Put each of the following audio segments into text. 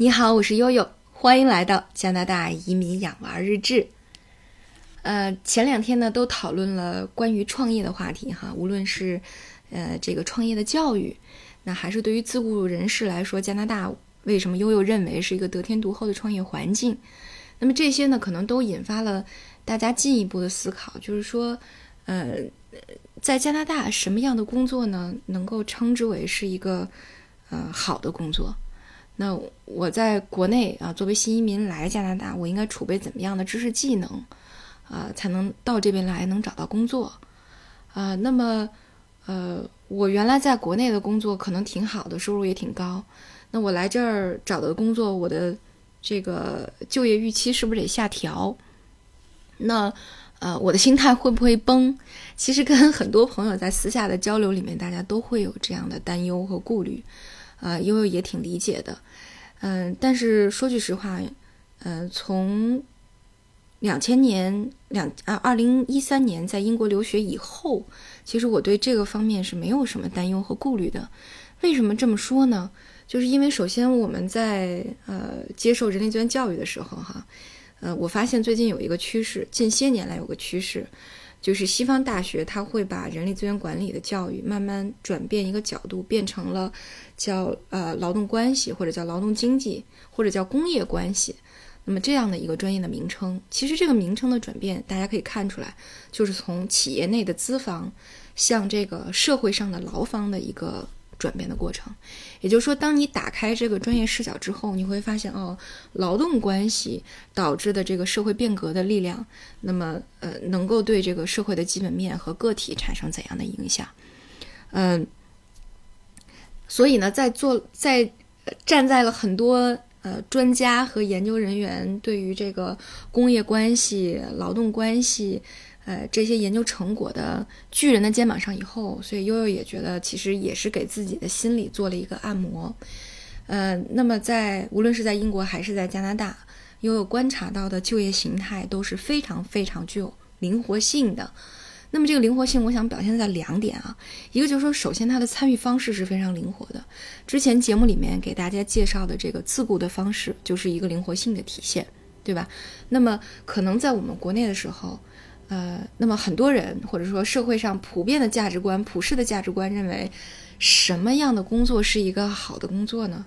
你好，我是悠悠，欢迎来到加拿大移民养娃日志。呃，前两天呢都讨论了关于创业的话题哈，无论是呃这个创业的教育，那还是对于自雇人士来说，加拿大为什么悠悠认为是一个得天独厚的创业环境？那么这些呢，可能都引发了大家进一步的思考，就是说，呃，在加拿大什么样的工作呢，能够称之为是一个呃好的工作？那我在国内啊，作为新移民来加拿大，我应该储备怎么样的知识技能，啊，才能到这边来能找到工作？啊，那么，呃，我原来在国内的工作可能挺好的，收入也挺高。那我来这儿找的工作，我的这个就业预期是不是得下调？那，呃，我的心态会不会崩？其实跟很多朋友在私下的交流里面，大家都会有这样的担忧和顾虑。啊，悠悠也挺理解的，嗯，但是说句实话，嗯，从两千年两啊二零一三年在英国留学以后，其实我对这个方面是没有什么担忧和顾虑的。为什么这么说呢？就是因为首先我们在呃接受人力资源教育的时候，哈，呃，我发现最近有一个趋势，近些年来有个趋势。就是西方大学，它会把人力资源管理的教育慢慢转变一个角度，变成了叫呃劳动关系，或者叫劳动经济，或者叫工业关系。那么这样的一个专业的名称，其实这个名称的转变，大家可以看出来，就是从企业内的资方向这个社会上的劳方的一个。转变的过程，也就是说，当你打开这个专业视角之后，你会发现，哦，劳动关系导致的这个社会变革的力量，那么，呃，能够对这个社会的基本面和个体产生怎样的影响？嗯，所以呢，在做在站在了很多呃专家和研究人员对于这个工业关系、劳动关系。呃，这些研究成果的巨人的肩膀上以后，所以悠悠也觉得其实也是给自己的心理做了一个按摩。呃，那么在无论是在英国还是在加拿大，悠悠观察到的就业形态都是非常非常具有灵活性的。那么这个灵活性，我想表现在两点啊，一个就是说，首先它的参与方式是非常灵活的。之前节目里面给大家介绍的这个自雇的方式，就是一个灵活性的体现，对吧？那么可能在我们国内的时候。呃，那么很多人或者说社会上普遍的价值观、普世的价值观认为，什么样的工作是一个好的工作呢？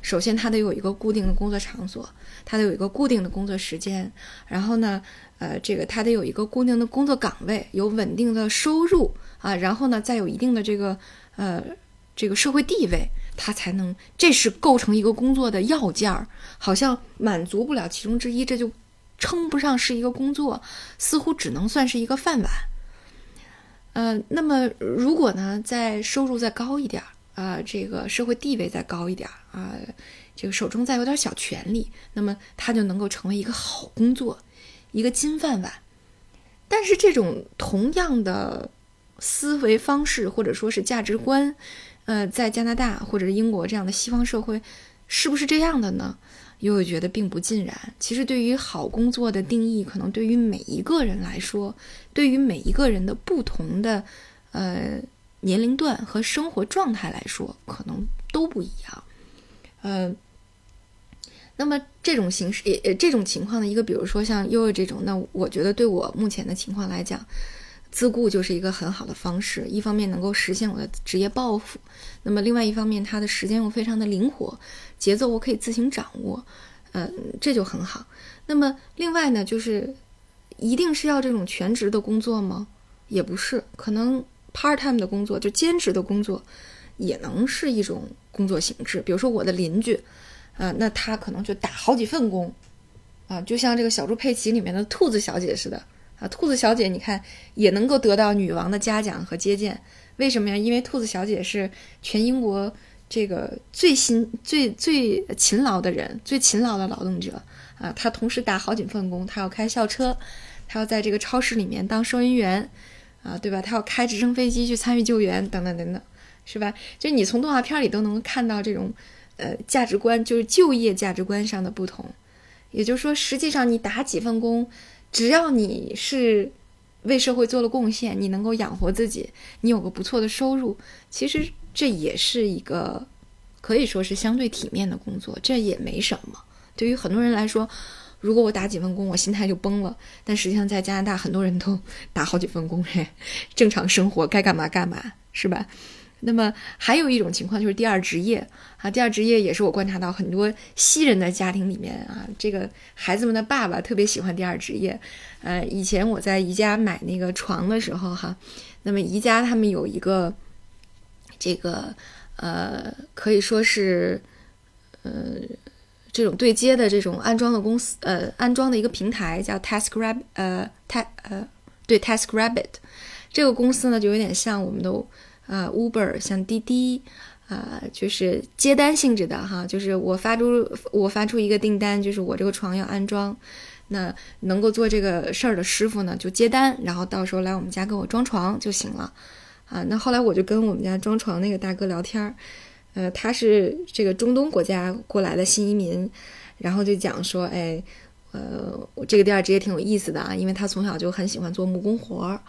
首先，它得有一个固定的工作场所，它得有一个固定的工作时间，然后呢，呃，这个它得有一个固定的工作岗位，有稳定的收入啊，然后呢，再有一定的这个呃这个社会地位，它才能，这是构成一个工作的要件儿。好像满足不了其中之一，这就。称不上是一个工作，似乎只能算是一个饭碗。呃，那么如果呢，在收入再高一点儿啊，这个社会地位再高一点儿啊，这个手中再有点小权利，那么他就能够成为一个好工作，一个金饭碗。但是这种同样的思维方式或者说是价值观，呃，在加拿大或者英国这样的西方社会，是不是这样的呢？又觉得并不尽然。其实，对于好工作的定义，可能对于每一个人来说，对于每一个人的不同的呃年龄段和生活状态来说，可能都不一样。呃，那么这种形式，也这种情况的一个，比如说像悠悠这种，那我觉得对我目前的情况来讲，自雇就是一个很好的方式。一方面能够实现我的职业抱负，那么另外一方面，它的时间又非常的灵活。节奏我可以自行掌握，嗯，这就很好。那么另外呢，就是一定是要这种全职的工作吗？也不是，可能 part time 的工作，就兼职的工作，也能是一种工作形式。比如说我的邻居，啊，那他可能就打好几份工，啊，就像这个小猪佩奇里面的兔子小姐似的，啊，兔子小姐你看也能够得到女王的嘉奖和接见，为什么呀？因为兔子小姐是全英国。这个最辛、最最勤劳的人，最勤劳的劳动者啊，她同时打好几份工，她要开校车，她要在这个超市里面当收银员，啊，对吧？她要开直升飞机去参与救援，等等等等，是吧？就你从动画片里都能看到这种，呃，价值观，就是就业价值观上的不同。也就是说，实际上你打几份工，只要你是为社会做了贡献，你能够养活自己，你有个不错的收入，其实。这也是一个可以说是相对体面的工作，这也没什么。对于很多人来说，如果我打几份工，我心态就崩了。但实际上，在加拿大，很多人都 打好几份工，嘿，正常生活该干嘛干嘛，是吧？那么还有一种情况就是第二职业啊，第二职业也是我观察到很多西人的家庭里面啊，这个孩子们的爸爸特别喜欢第二职业。呃，以前我在宜家买那个床的时候哈，那么宜家他们有一个这个呃，可以说是呃。这种对接的这种安装的公司，呃，安装的一个平台叫 TaskRabbit，呃，Ta 呃，对 TaskRabbit，这个公司呢就有点像我们的呃 Uber，像滴滴，啊，就是接单性质的哈，就是我发出我发出一个订单，就是我这个床要安装，那能够做这个事儿的师傅呢就接单，然后到时候来我们家给我装床就行了，啊，那后来我就跟我们家装床那个大哥聊天儿。呃，他是这个中东国家过来的新移民，然后就讲说，哎，呃，这个第二职业挺有意思的啊，因为他从小就很喜欢做木工活儿，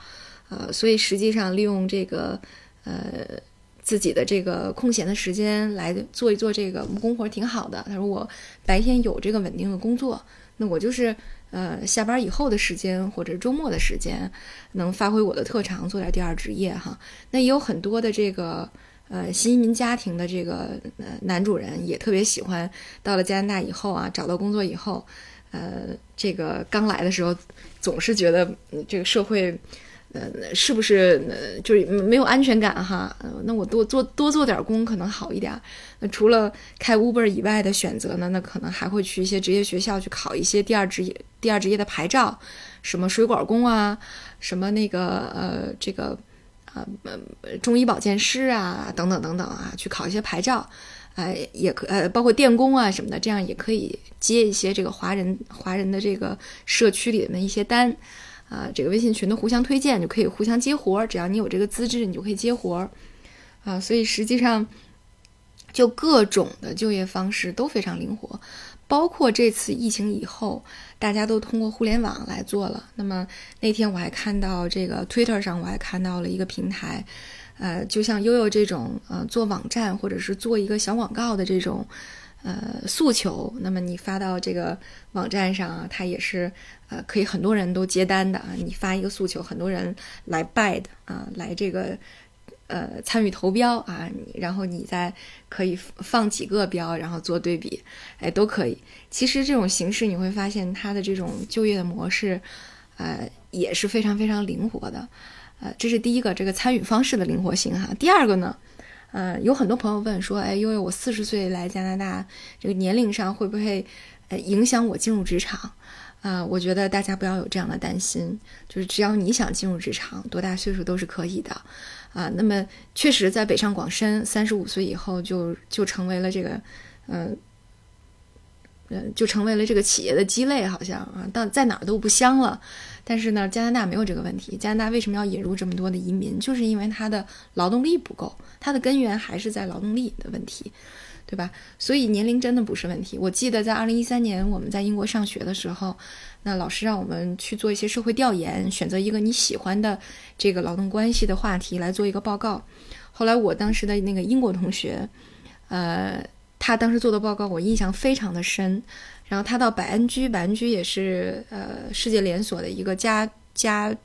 呃，所以实际上利用这个呃自己的这个空闲的时间来做一做这个木工活儿挺好的。他说我白天有这个稳定的工作，那我就是呃下班以后的时间或者周末的时间能发挥我的特长做点第二职业哈。那也有很多的这个。呃，新移民家庭的这个呃男主人也特别喜欢，到了加拿大以后啊，找到工作以后，呃，这个刚来的时候总是觉得这个社会，呃，是不是呃就是没有安全感哈？那我多做多做点工可能好一点。那除了开 Uber 以外的选择呢？那可能还会去一些职业学校去考一些第二职业第二职业的牌照，什么水管工啊，什么那个呃这个。啊，呃，中医保健师啊，等等等等啊，去考一些牌照，呃，也可呃，包括电工啊什么的，这样也可以接一些这个华人华人的这个社区里面的一些单，啊，这个微信群的互相推荐就可以互相接活儿，只要你有这个资质，你就可以接活儿，啊，所以实际上就各种的就业方式都非常灵活。包括这次疫情以后，大家都通过互联网来做了。那么那天我还看到这个 Twitter 上，我还看到了一个平台，呃，就像悠悠这种呃做网站或者是做一个小广告的这种呃诉求，那么你发到这个网站上啊，它也是呃可以很多人都接单的啊。你发一个诉求，很多人来 buy 的啊，来这个。呃，参与投标啊，然后你再可以放几个标，然后做对比，哎，都可以。其实这种形式你会发现，它的这种就业的模式，呃，也是非常非常灵活的。呃，这是第一个，这个参与方式的灵活性哈。第二个呢，呃，有很多朋友问说，哎，因为我四十岁来加拿大，这个年龄上会不会呃影响我进入职场？啊，我觉得大家不要有这样的担心，就是只要你想进入职场，多大岁数都是可以的。啊，那么确实，在北上广深，三十五岁以后就就成为了这个，嗯，嗯，就成为了这个企业的鸡肋，好像啊，到在哪儿都不香了。但是呢，加拿大没有这个问题。加拿大为什么要引入这么多的移民？就是因为它的劳动力不够，它的根源还是在劳动力的问题。对吧？所以年龄真的不是问题。我记得在二零一三年我们在英国上学的时候，那老师让我们去做一些社会调研，选择一个你喜欢的这个劳动关系的话题来做一个报告。后来我当时的那个英国同学，呃，他当时做的报告我印象非常的深。然后他到百安居，百安居也是呃世界连锁的一个家家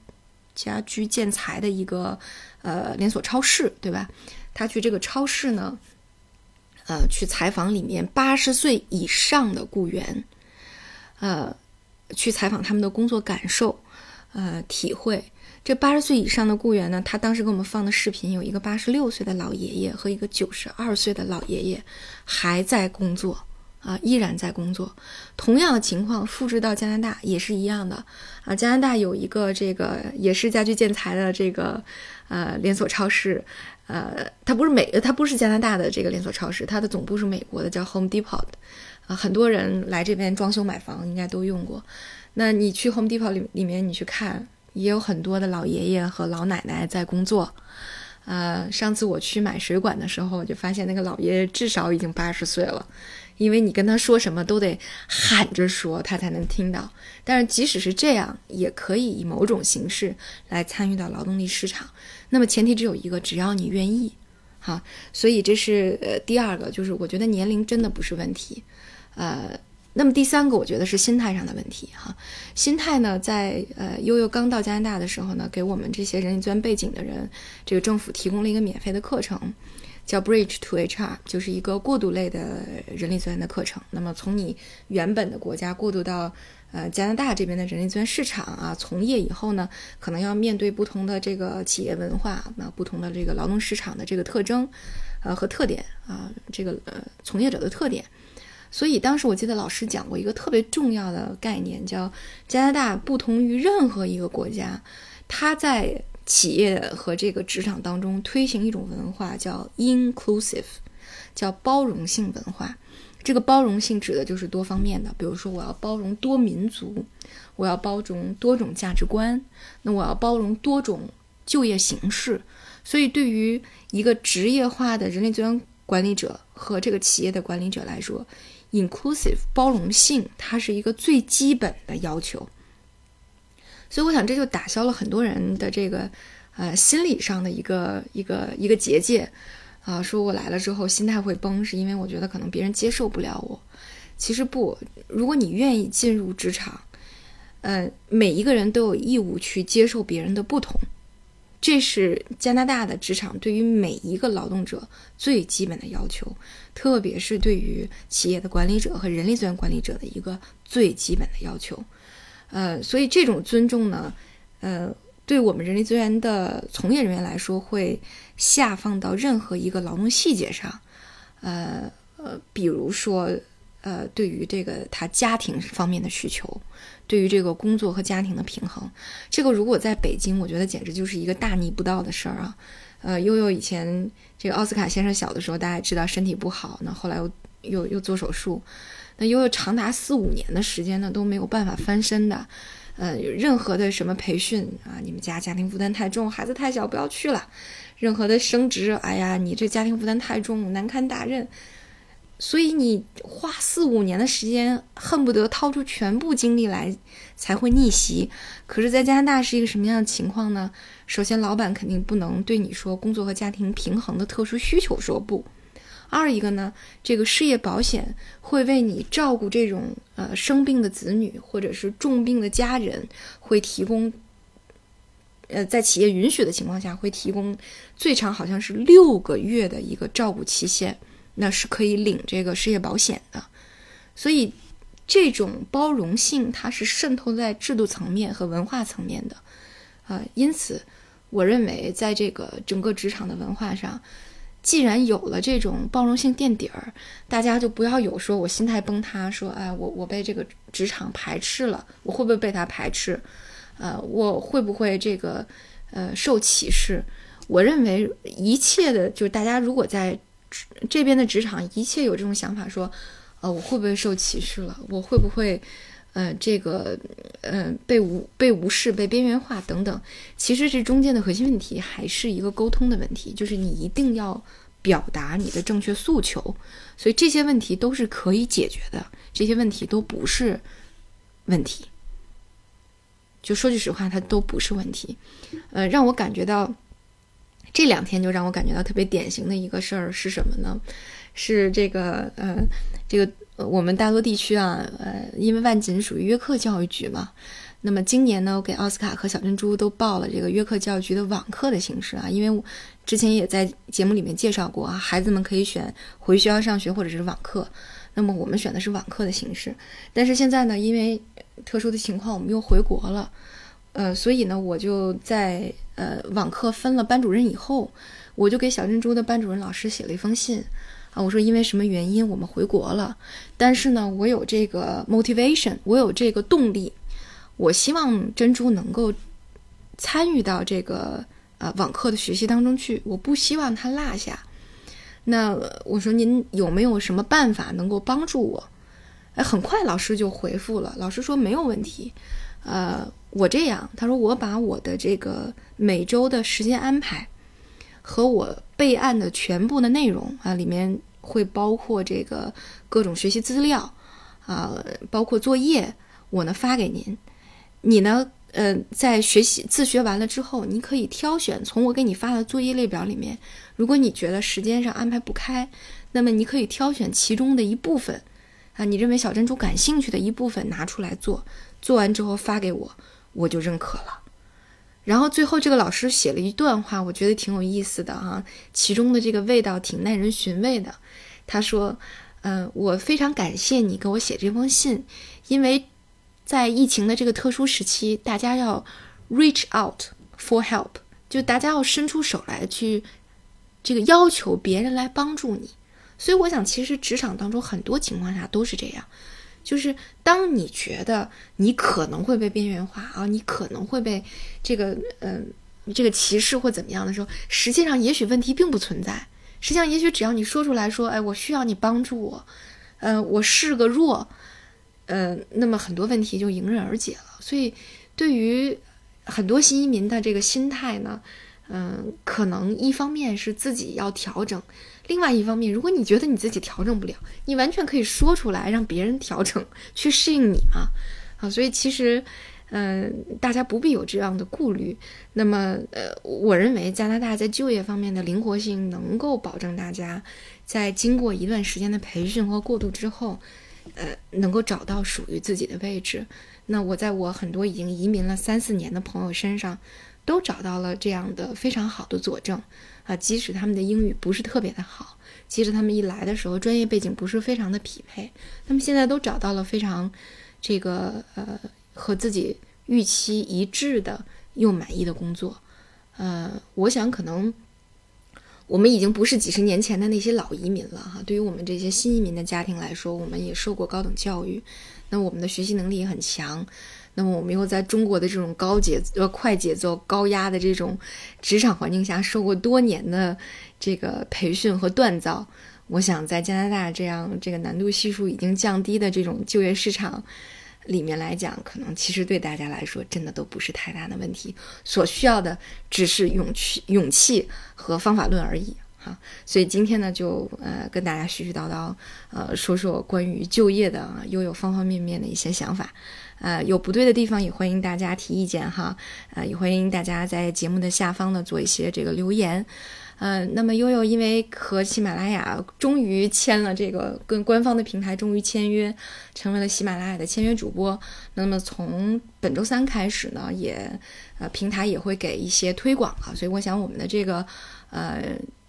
家居建材的一个呃连锁超市，对吧？他去这个超市呢。呃，去采访里面八十岁以上的雇员，呃，去采访他们的工作感受，呃，体会。这八十岁以上的雇员呢，他当时给我们放的视频，有一个八十六岁的老爷爷和一个九十二岁的老爷爷还在工作，啊，依然在工作。同样的情况复制到加拿大也是一样的，啊，加拿大有一个这个也是家居建材的这个呃连锁超市。呃，它不是美，它不是加拿大的这个连锁超市，它的总部是美国的，叫 Home Depot。啊，很多人来这边装修买房应该都用过。那你去 Home Depot 里里面，你去看，也有很多的老爷爷和老奶奶在工作。呃，上次我去买水管的时候，就发现那个老爷爷至少已经八十岁了，因为你跟他说什么都得喊着说，他才能听到。但是即使是这样，也可以以某种形式来参与到劳动力市场。那么前提只有一个，只要你愿意，哈。所以这是呃第二个，就是我觉得年龄真的不是问题，呃。那么第三个，我觉得是心态上的问题哈。心态呢，在呃悠悠刚到加拿大的时候呢，给我们这些人力资源背景的人，这个政府提供了一个免费的课程，叫 Bridge to HR，就是一个过渡类的人力资源的课程。那么从你原本的国家过渡到呃加拿大这边的人力资源市场啊，从业以后呢，可能要面对不同的这个企业文化，那不同的这个劳动市场的这个特征，呃和特点啊，这个呃从业者的特点。所以当时我记得老师讲过一个特别重要的概念，叫加拿大不同于任何一个国家，它在企业和这个职场当中推行一种文化，叫 inclusive，叫包容性文化。这个包容性指的就是多方面的，比如说我要包容多民族，我要包容多种价值观，那我要包容多种就业形式。所以对于一个职业化的人力资源管理者和这个企业的管理者来说，inclusive 包容性，它是一个最基本的要求，所以我想这就打消了很多人的这个呃心理上的一个一个一个结界啊，说我来了之后心态会崩，是因为我觉得可能别人接受不了我。其实不，如果你愿意进入职场，呃，每一个人都有义务去接受别人的不同。这是加拿大的职场对于每一个劳动者最基本的要求，特别是对于企业的管理者和人力资源管理者的一个最基本的要求。呃，所以这种尊重呢，呃，对我们人力资源的从业人员来说，会下放到任何一个劳动细节上。呃呃，比如说，呃，对于这个他家庭方面的需求。对于这个工作和家庭的平衡，这个如果在北京，我觉得简直就是一个大逆不道的事儿啊。呃，悠悠以前这个奥斯卡先生小的时候，大家知道身体不好，那后来又又又做手术，那悠悠长达四五年的时间呢都没有办法翻身的。呃，任何的什么培训啊，你们家家庭负担太重，孩子太小，不要去了。任何的升职，哎呀，你这家庭负担太重，难堪大任。所以你花四五年的时间，恨不得掏出全部精力来才会逆袭。可是，在加拿大是一个什么样的情况呢？首先，老板肯定不能对你说工作和家庭平衡的特殊需求说不。二一个呢，这个失业保险会为你照顾这种呃生病的子女或者是重病的家人，会提供呃在企业允许的情况下，会提供最长好像是六个月的一个照顾期限。那是可以领这个失业保险的，所以这种包容性它是渗透在制度层面和文化层面的，啊，因此我认为在这个整个职场的文化上，既然有了这种包容性垫底儿，大家就不要有说我心态崩塌，说哎我我被这个职场排斥了，我会不会被他排斥？呃，我会不会这个呃受歧视？我认为一切的，就是大家如果在这边的职场一切有这种想法，说，呃，我会不会受歧视了？我会不会，呃，这个，呃，被无被无视、被边缘化等等？其实这中间的核心问题还是一个沟通的问题，就是你一定要表达你的正确诉求。所以这些问题都是可以解决的，这些问题都不是问题。就说句实话，它都不是问题。呃，让我感觉到。这两天就让我感觉到特别典型的一个事儿是什么呢？是这个呃，这个我们大多地区啊，呃，因为万锦属于约克教育局嘛，那么今年呢，我给奥斯卡和小珍珠都报了这个约克教育局的网课的形式啊，因为之前也在节目里面介绍过啊，孩子们可以选回学校上学或者是网课，那么我们选的是网课的形式，但是现在呢，因为特殊的情况，我们又回国了。呃，所以呢，我就在呃网课分了班主任以后，我就给小珍珠的班主任老师写了一封信啊，我说因为什么原因我们回国了，但是呢，我有这个 motivation，我有这个动力，我希望珍珠能够参与到这个呃网课的学习当中去，我不希望他落下。那我说您有没有什么办法能够帮助我？哎，很快老师就回复了，老师说没有问题，呃。我这样，他说我把我的这个每周的时间安排和我备案的全部的内容啊，里面会包括这个各种学习资料啊，包括作业，我呢发给您，你呢呃，在学习自学完了之后，你可以挑选从我给你发的作业列表里面，如果你觉得时间上安排不开，那么你可以挑选其中的一部分，啊，你认为小珍珠感兴趣的一部分拿出来做，做完之后发给我，我就认可了。然后最后这个老师写了一段话，我觉得挺有意思的哈，其中的这个味道挺耐人寻味的。他说：“嗯，我非常感谢你给我写这封信，因为。”在疫情的这个特殊时期，大家要 reach out for help，就大家要伸出手来去这个要求别人来帮助你。所以我想，其实职场当中很多情况下都是这样，就是当你觉得你可能会被边缘化啊，你可能会被这个嗯这个歧视或怎么样的时候，实际上也许问题并不存在。实际上，也许只要你说出来说，哎，我需要你帮助我，嗯，我是个弱。呃，那么很多问题就迎刃而解了。所以，对于很多新移民的这个心态呢，嗯，可能一方面是自己要调整，另外一方面，如果你觉得你自己调整不了，你完全可以说出来，让别人调整，去适应你嘛。啊，所以其实，嗯，大家不必有这样的顾虑。那么，呃，我认为加拿大在就业方面的灵活性能够保证大家在经过一段时间的培训和过渡之后。呃，能够找到属于自己的位置，那我在我很多已经移民了三四年的朋友身上，都找到了这样的非常好的佐证啊。即使他们的英语不是特别的好，即使他们一来的时候专业背景不是非常的匹配，他们现在都找到了非常这个呃和自己预期一致的又满意的工作。呃，我想可能。我们已经不是几十年前的那些老移民了哈。对于我们这些新移民的家庭来说，我们也受过高等教育，那我们的学习能力也很强。那么我们又在中国的这种高节呃快节奏、高压的这种职场环境下受过多年的这个培训和锻造。我想在加拿大这样这个难度系数已经降低的这种就业市场。里面来讲，可能其实对大家来说，真的都不是太大的问题，所需要的只是勇气、勇气和方法论而已哈。所以今天呢，就呃跟大家絮絮叨叨，呃说说关于就业的又有方方面面的一些想法，呃有不对的地方也欢迎大家提意见哈，呃也欢迎大家在节目的下方呢做一些这个留言。呃，那么悠悠因为和喜马拉雅终于签了这个跟官方的平台终于签约，成为了喜马拉雅的签约主播。那么从本周三开始呢，也呃平台也会给一些推广了，所以我想我们的这个呃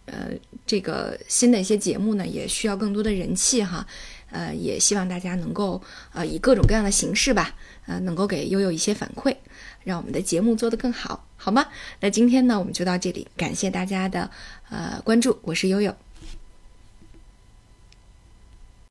呃这个新的一些节目呢，也需要更多的人气哈。呃，也希望大家能够呃以各种各样的形式吧，呃能够给悠悠一些反馈。让我们的节目做得更好，好吗？那今天呢，我们就到这里，感谢大家的呃关注，我是悠悠。